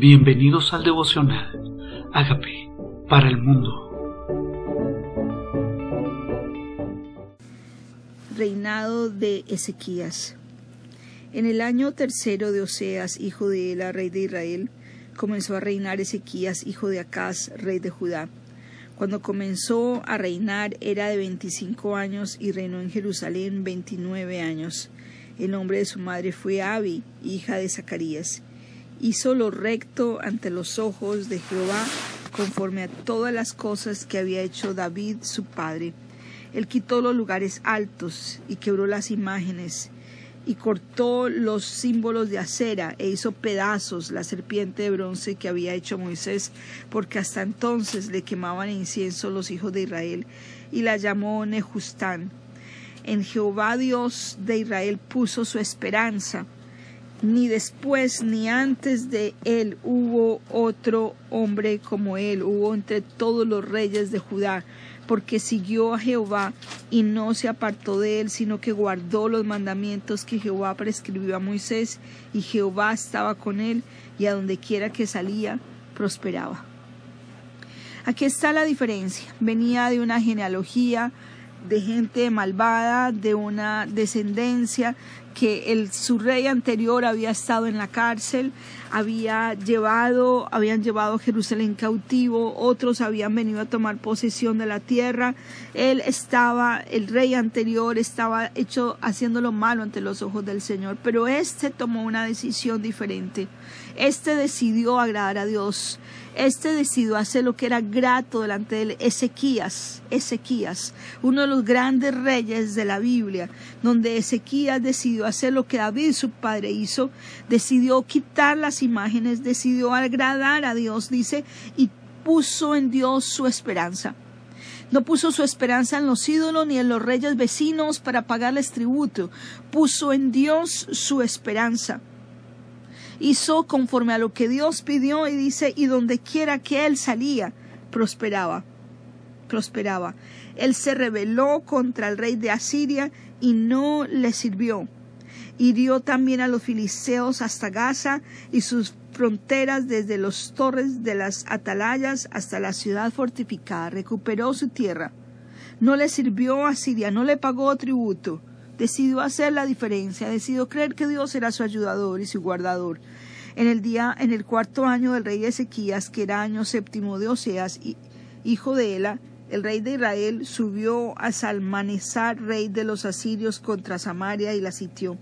Bienvenidos al devocional. Hágame para el mundo. Reinado de Ezequías. En el año tercero de Oseas, hijo de Ela, rey de Israel, comenzó a reinar Ezequías, hijo de Acaz, rey de Judá. Cuando comenzó a reinar era de veinticinco años y reinó en Jerusalén veintinueve años. El nombre de su madre fue Abi, hija de Zacarías hizo lo recto ante los ojos de Jehová, conforme a todas las cosas que había hecho David su padre. Él quitó los lugares altos y quebró las imágenes, y cortó los símbolos de acera, e hizo pedazos la serpiente de bronce que había hecho Moisés, porque hasta entonces le quemaban incienso los hijos de Israel, y la llamó Nejustán. En Jehová Dios de Israel puso su esperanza, ni después ni antes de él hubo otro hombre como él, hubo entre todos los reyes de Judá, porque siguió a Jehová y no se apartó de él, sino que guardó los mandamientos que Jehová prescribió a Moisés, y Jehová estaba con él, y a donde quiera que salía, prosperaba. Aquí está la diferencia. Venía de una genealogía de gente malvada, de una descendencia que el, su rey anterior había estado en la cárcel, había llevado, habían llevado a Jerusalén cautivo, otros habían venido a tomar posesión de la tierra. Él estaba, el rey anterior estaba hecho haciendo malo ante los ojos del Señor, pero este tomó una decisión diferente. Este decidió agradar a Dios. Este decidió hacer lo que era grato delante de él. Ezequías, Ezequías, uno de los grandes reyes de la Biblia, donde Ezequías decidió hacer lo que David, su padre, hizo, decidió quitar las imágenes, decidió agradar a Dios, dice, y puso en Dios su esperanza. No puso su esperanza en los ídolos ni en los reyes vecinos para pagarles tributo, puso en Dios su esperanza hizo conforme a lo que Dios pidió y dice, y donde quiera que él salía, prosperaba, prosperaba. Él se rebeló contra el rey de Asiria y no le sirvió. Hirió también a los filisteos hasta Gaza y sus fronteras desde los torres de las atalayas hasta la ciudad fortificada. Recuperó su tierra. No le sirvió a Siria, no le pagó tributo decidió hacer la diferencia, decidió creer que Dios era su ayudador y su guardador. En el día, en el cuarto año del rey Ezequías, que era año séptimo de Oseas, hijo de Ela, el rey de Israel subió a Salmanezar, rey de los asirios, contra Samaria y la sitió.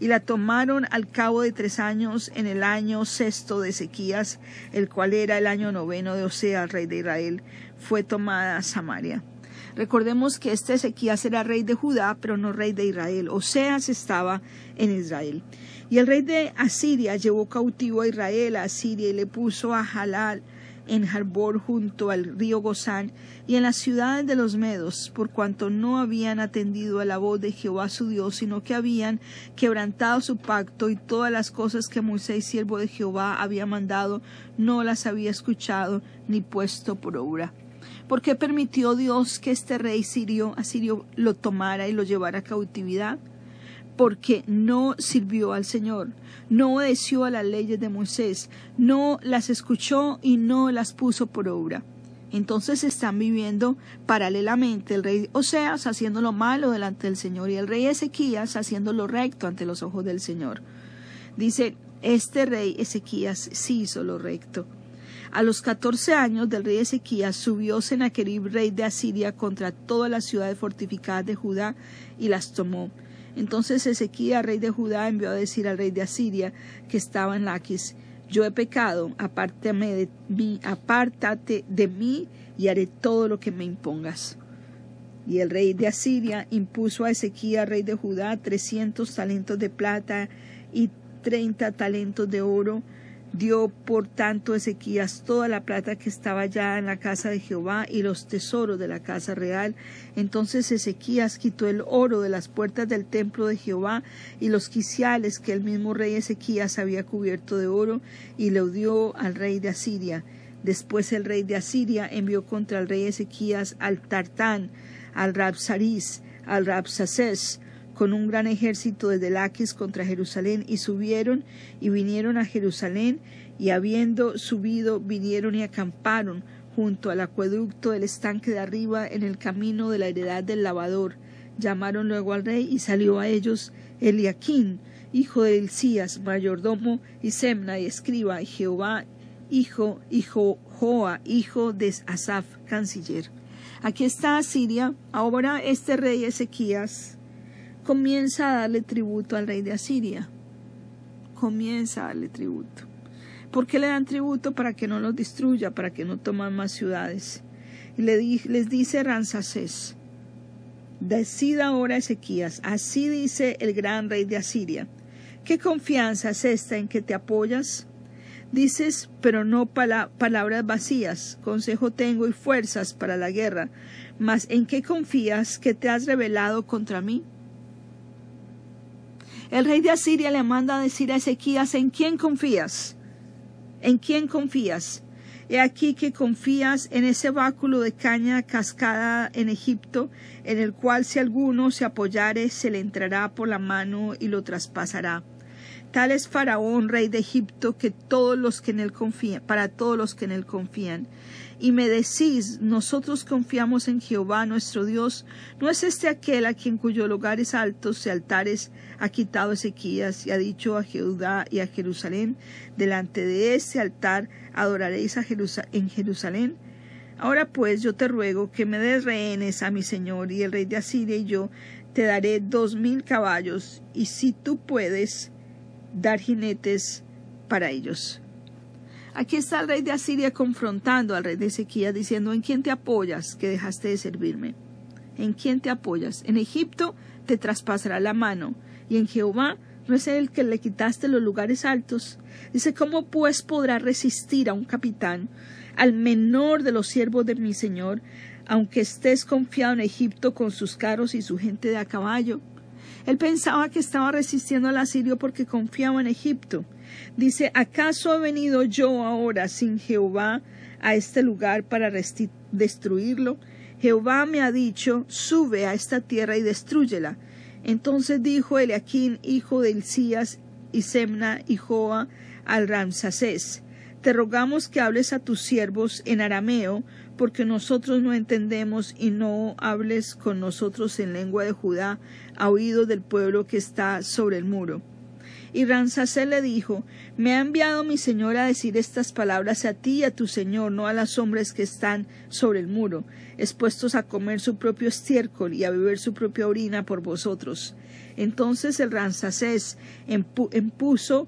Y la tomaron al cabo de tres años en el año sexto de Ezequías, el cual era el año noveno de Oseas, rey de Israel. Fue tomada Samaria. Recordemos que este Ezequías era rey de Judá, pero no rey de Israel. Oseas estaba en Israel. Y el rey de Asiria llevó cautivo a Israel a Asiria y le puso a Halal en Harbor junto al río Gozán y en las ciudades de los Medos, por cuanto no habían atendido a la voz de Jehová su Dios, sino que habían quebrantado su pacto y todas las cosas que Moisés, siervo de Jehová, había mandado, no las había escuchado ni puesto por obra. ¿Por qué permitió Dios que este rey sirio, asirio lo tomara y lo llevara a cautividad? Porque no sirvió al Señor, no obedeció a las leyes de Moisés, no las escuchó y no las puso por obra. Entonces están viviendo paralelamente el rey Oseas haciendo lo malo delante del Señor y el rey Ezequías haciendo lo recto ante los ojos del Señor. Dice, este rey Ezequías sí hizo lo recto. A los catorce años del rey Ezequías subió Sennacherib, rey de Asiria, contra todas las ciudades fortificadas de Judá y las tomó. Entonces Ezequías, rey de Judá, envió a decir al rey de Asiria, que estaba en Laquis, yo he pecado, apártame de mí, apártate de mí y haré todo lo que me impongas. Y el rey de Asiria impuso a Ezequías, rey de Judá, trescientos talentos de plata y treinta talentos de oro, Dio por tanto Ezequías toda la plata que estaba ya en la casa de Jehová y los tesoros de la casa real. Entonces Ezequías quitó el oro de las puertas del templo de Jehová y los quiciales que el mismo rey Ezequías había cubierto de oro y le dio al rey de Asiria. Después el rey de Asiria envió contra el rey Ezequías al Tartán, al Rabsaris, al Rabsaces, con un gran ejército desde Laquis contra Jerusalén y subieron y vinieron a Jerusalén y habiendo subido vinieron y acamparon junto al acueducto del estanque de arriba en el camino de la heredad del lavador. Llamaron luego al rey y salió a ellos Eliaquín, hijo de Elías, mayordomo, y Semna, y escriba, y Jehová, hijo, hijo Joa, hijo de Asaf, canciller. Aquí está Asiria. Ahora este rey Ezequías comienza a darle tributo al rey de Asiria. Comienza a darle tributo. ¿Por qué le dan tributo? Para que no los destruya, para que no toman más ciudades. Y les dice Ransacés, decida ahora Ezequías, así dice el gran rey de Asiria. ¿Qué confianza es esta en que te apoyas? Dices, pero no palabras vacías, consejo tengo y fuerzas para la guerra, mas ¿en qué confías que te has rebelado contra mí? El rey de Asiria le manda a decir a Ezequías, ¿en quién confías? ¿En quién confías? He aquí que confías en ese báculo de caña cascada en Egipto, en el cual si alguno se apoyare, se le entrará por la mano y lo traspasará. Tal es Faraón, rey de Egipto, que todos los que en él confían, para todos los que en él confían. Y me decís, nosotros confiamos en Jehová nuestro Dios, ¿no es este aquel a quien cuyos lugares altos y altares ha quitado Ezequías y ha dicho a Jehudá y a Jerusalén, delante de este altar adoraréis a en Jerusalén? Ahora pues yo te ruego que me des rehenes a mi señor y el rey de Asiria y yo te daré dos mil caballos, y si tú puedes, dar jinetes para ellos. Aquí está el rey de Asiria confrontando al rey de Ezequías diciendo, ¿en quién te apoyas que dejaste de servirme? ¿En quién te apoyas? En Egipto te traspasará la mano, y en Jehová no es el que le quitaste los lugares altos. Dice, ¿cómo pues podrá resistir a un capitán, al menor de los siervos de mi señor, aunque estés confiado en Egipto con sus carros y su gente de a caballo? Él pensaba que estaba resistiendo al asirio porque confiaba en Egipto. Dice, ¿acaso he venido yo ahora sin Jehová a este lugar para destruirlo? Jehová me ha dicho, sube a esta tierra y destrúyela. Entonces dijo Eliaquín, hijo de Elías, y Semna, y Joa, al Ramsacés, te rogamos que hables a tus siervos en arameo, porque nosotros no entendemos y no hables con nosotros en lengua de Judá a oído del pueblo que está sobre el muro. Y Ransacé le dijo, Me ha enviado mi señor a decir estas palabras a ti y a tu señor, no a los hombres que están sobre el muro, expuestos a comer su propio estiércol y a beber su propia orina por vosotros. Entonces el Ransacés empuso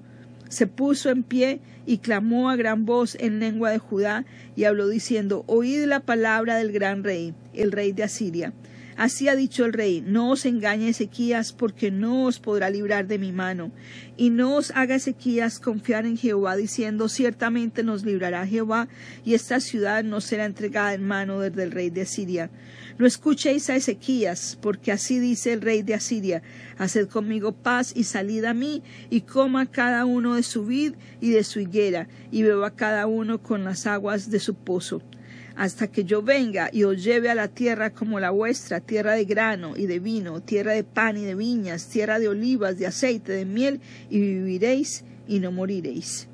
se puso en pie y clamó a gran voz en lengua de Judá y habló diciendo, Oíd la palabra del gran rey, el rey de Asiria. Así ha dicho el rey, no os engañe Ezequías, porque no os podrá librar de mi mano. Y no os haga Ezequías confiar en Jehová, diciendo, ciertamente nos librará Jehová, y esta ciudad no será entregada en mano del rey de Asiria. No escuchéis a Ezequías, porque así dice el rey de Asiria, haced conmigo paz y salid a mí, y coma cada uno de su vid y de su higuera, y beba cada uno con las aguas de su pozo hasta que yo venga y os lleve a la tierra como la vuestra, tierra de grano y de vino, tierra de pan y de viñas, tierra de olivas, de aceite, de miel, y viviréis y no moriréis.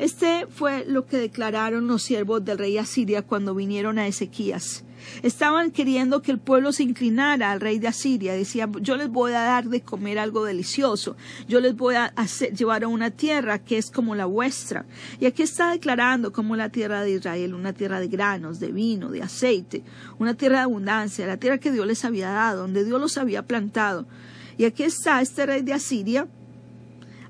Este fue lo que declararon los siervos del rey Asiria cuando vinieron a Ezequías. Estaban queriendo que el pueblo se inclinara al rey de Asiria. Decía, yo les voy a dar de comer algo delicioso. Yo les voy a llevar a una tierra que es como la vuestra. Y aquí está declarando como la tierra de Israel, una tierra de granos, de vino, de aceite, una tierra de abundancia, la tierra que Dios les había dado, donde Dios los había plantado. Y aquí está este rey de Asiria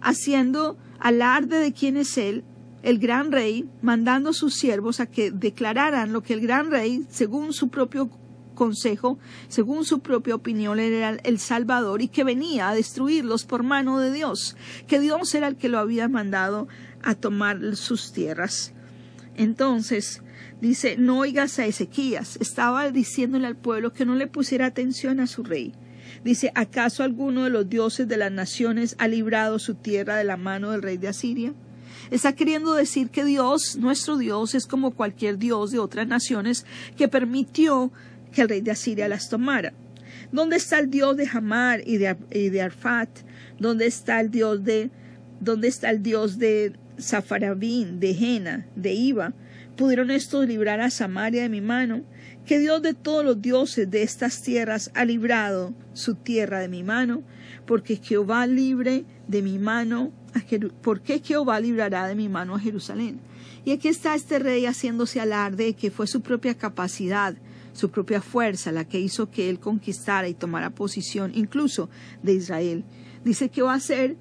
haciendo alarde de quién es él, el gran rey, mandando a sus siervos a que declararan lo que el gran rey, según su propio consejo, según su propia opinión, era el Salvador y que venía a destruirlos por mano de Dios, que Dios era el que lo había mandado a tomar sus tierras. Entonces, dice, no oigas a Ezequías, estaba diciéndole al pueblo que no le pusiera atención a su rey. Dice, ¿acaso alguno de los dioses de las naciones ha librado su tierra de la mano del rey de Asiria? Está queriendo decir que Dios, nuestro Dios, es como cualquier Dios de otras naciones que permitió que el rey de Asiria las tomara. ¿Dónde está el Dios de Hamar y de, Arfat? ¿Dónde está el Dios de, dónde está el Dios de Zafarabín, de Jena, de Iba? ¿Pudieron estos librar a Samaria de mi mano? ¿Qué Dios de todos los dioses de estas tierras ha librado su tierra de mi mano? Porque Jehová libre de mi mano, ¿por qué Jehová librará de mi mano a Jerusalén? Y aquí está este rey haciéndose alarde que fue su propia capacidad, su propia fuerza la que hizo que él conquistara y tomara posición incluso de Israel. Dice que va a ser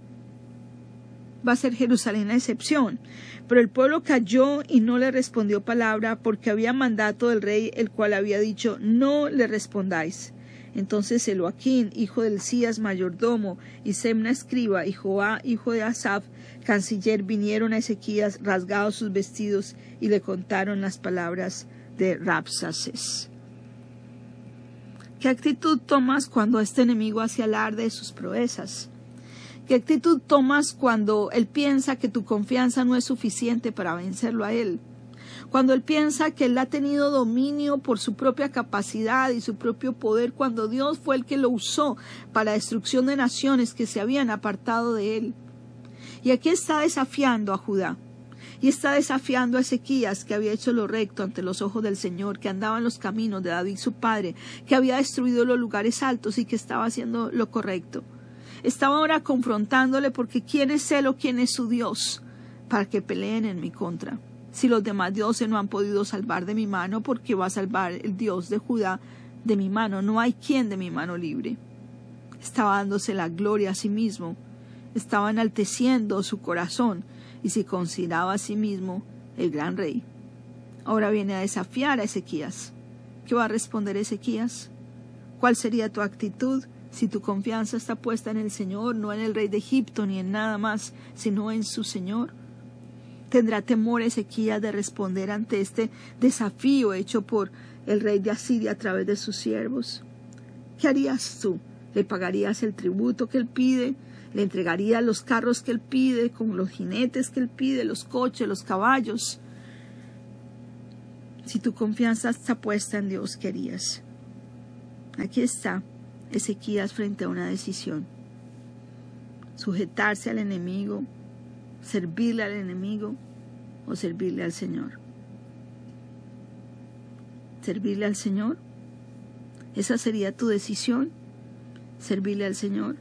va a ser Jerusalén la excepción. Pero el pueblo cayó y no le respondió palabra porque había mandato del rey, el cual había dicho, no le respondáis. Entonces Eloaquín, hijo del Cías mayordomo, y Semna escriba, y Joá, hijo de Asaf, canciller, vinieron a Ezequías rasgados sus vestidos y le contaron las palabras de Rapsaces. ¿Qué actitud tomas cuando este enemigo hace alarde de sus proezas? ¿Qué actitud tomas cuando él piensa que tu confianza no es suficiente para vencerlo a él? Cuando él piensa que él ha tenido dominio por su propia capacidad y su propio poder, cuando Dios fue el que lo usó para destrucción de naciones que se habían apartado de él. Y aquí está desafiando a Judá. Y está desafiando a Ezequías, que había hecho lo recto ante los ojos del Señor, que andaba en los caminos de David su padre, que había destruido los lugares altos y que estaba haciendo lo correcto. Estaba ahora confrontándole porque quién es él o quién es su Dios para que peleen en mi contra. Si los demás dioses no han podido salvar de mi mano, ¿por qué va a salvar el Dios de Judá de mi mano? No hay quien de mi mano libre. Estaba dándose la gloria a sí mismo, estaba enalteciendo su corazón y se consideraba a sí mismo el gran rey. Ahora viene a desafiar a Ezequías. ¿Qué va a responder Ezequías? ¿Cuál sería tu actitud si tu confianza está puesta en el Señor, no en el rey de Egipto ni en nada más, sino en su Señor? ¿Tendrá temor Ezequías de responder ante este desafío hecho por el rey de Asiria a través de sus siervos? ¿Qué harías tú? ¿Le pagarías el tributo que él pide? le entregaría los carros que él pide, con los jinetes que él pide, los coches, los caballos. Si tu confianza está puesta en Dios, querías. Aquí está Ezequías frente a una decisión. Sujetarse al enemigo, servirle al enemigo o servirle al Señor. ¿Servirle al Señor? ¿Esa sería tu decisión? ¿Servirle al Señor?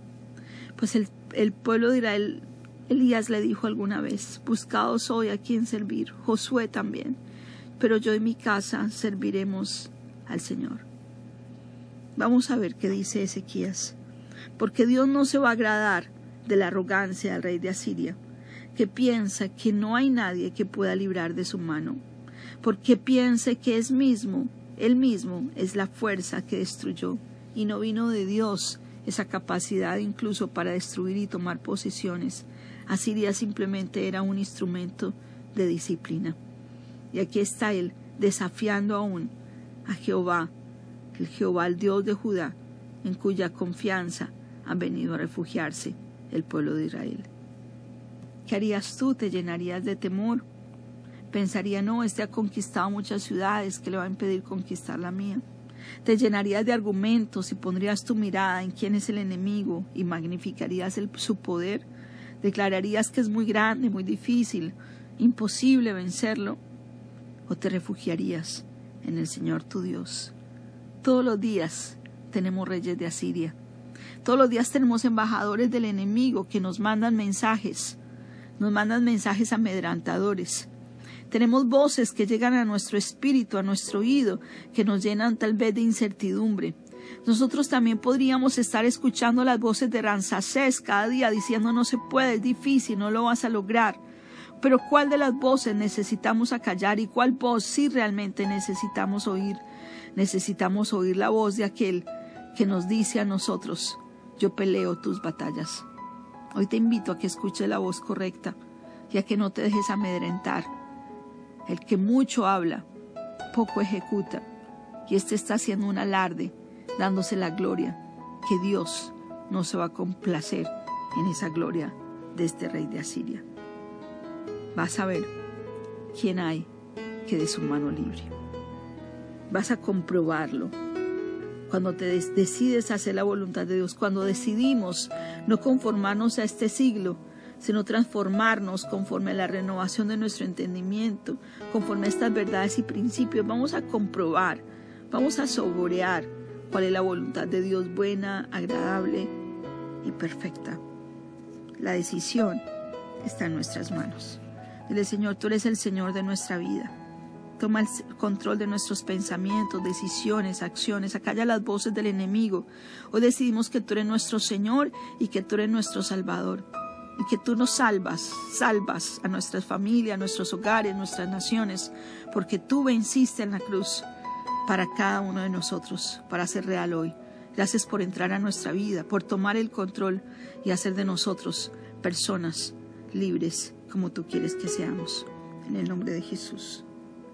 Pues el el pueblo de Israel, Elías le dijo alguna vez, buscados hoy a quien servir, Josué también, pero yo y mi casa serviremos al Señor. Vamos a ver qué dice Ezequías, porque Dios no se va a agradar de la arrogancia del rey de Asiria, que piensa que no hay nadie que pueda librar de su mano, porque piensa que es mismo, él mismo es la fuerza que destruyó, y no vino de Dios, esa capacidad incluso para destruir y tomar posesiones. Asiria simplemente era un instrumento de disciplina. Y aquí está él desafiando aún a Jehová, el Jehová, el Dios de Judá, en cuya confianza han venido a refugiarse el pueblo de Israel. ¿Qué harías tú? ¿Te llenarías de temor? Pensaría, no, este ha conquistado muchas ciudades, que le va a impedir conquistar la mía? Te llenarías de argumentos y pondrías tu mirada en quién es el enemigo y magnificarías su poder. Declararías que es muy grande, muy difícil, imposible vencerlo. O te refugiarías en el Señor tu Dios. Todos los días tenemos reyes de Asiria. Todos los días tenemos embajadores del enemigo que nos mandan mensajes, nos mandan mensajes amedrentadores. Tenemos voces que llegan a nuestro espíritu, a nuestro oído, que nos llenan tal vez de incertidumbre. Nosotros también podríamos estar escuchando las voces de Ransacés cada día diciendo no se puede, es difícil, no lo vas a lograr. Pero ¿cuál de las voces necesitamos acallar y cuál voz sí realmente necesitamos oír? Necesitamos oír la voz de aquel que nos dice a nosotros, yo peleo tus batallas. Hoy te invito a que escuches la voz correcta y a que no te dejes amedrentar el que mucho habla, poco ejecuta. Y este está haciendo un alarde, dándose la gloria, que Dios no se va a complacer en esa gloria de este rey de Asiria. Vas a ver quién hay que de su mano libre. Vas a comprobarlo cuando te decides hacer la voluntad de Dios, cuando decidimos no conformarnos a este siglo, sino transformarnos conforme a la renovación de nuestro entendimiento, conforme a estas verdades y principios, vamos a comprobar, vamos a saborear cuál es la voluntad de Dios buena, agradable y perfecta. La decisión está en nuestras manos. Dile, Señor, tú eres el Señor de nuestra vida. Toma el control de nuestros pensamientos, decisiones, acciones. Acalla las voces del enemigo. Hoy decidimos que tú eres nuestro Señor y que tú eres nuestro Salvador. Y que tú nos salvas, salvas a nuestras familias, a nuestros hogares, nuestras naciones, porque tú venciste en la cruz para cada uno de nosotros, para ser real hoy. Gracias por entrar a nuestra vida, por tomar el control y hacer de nosotros personas libres como tú quieres que seamos. En el nombre de Jesús.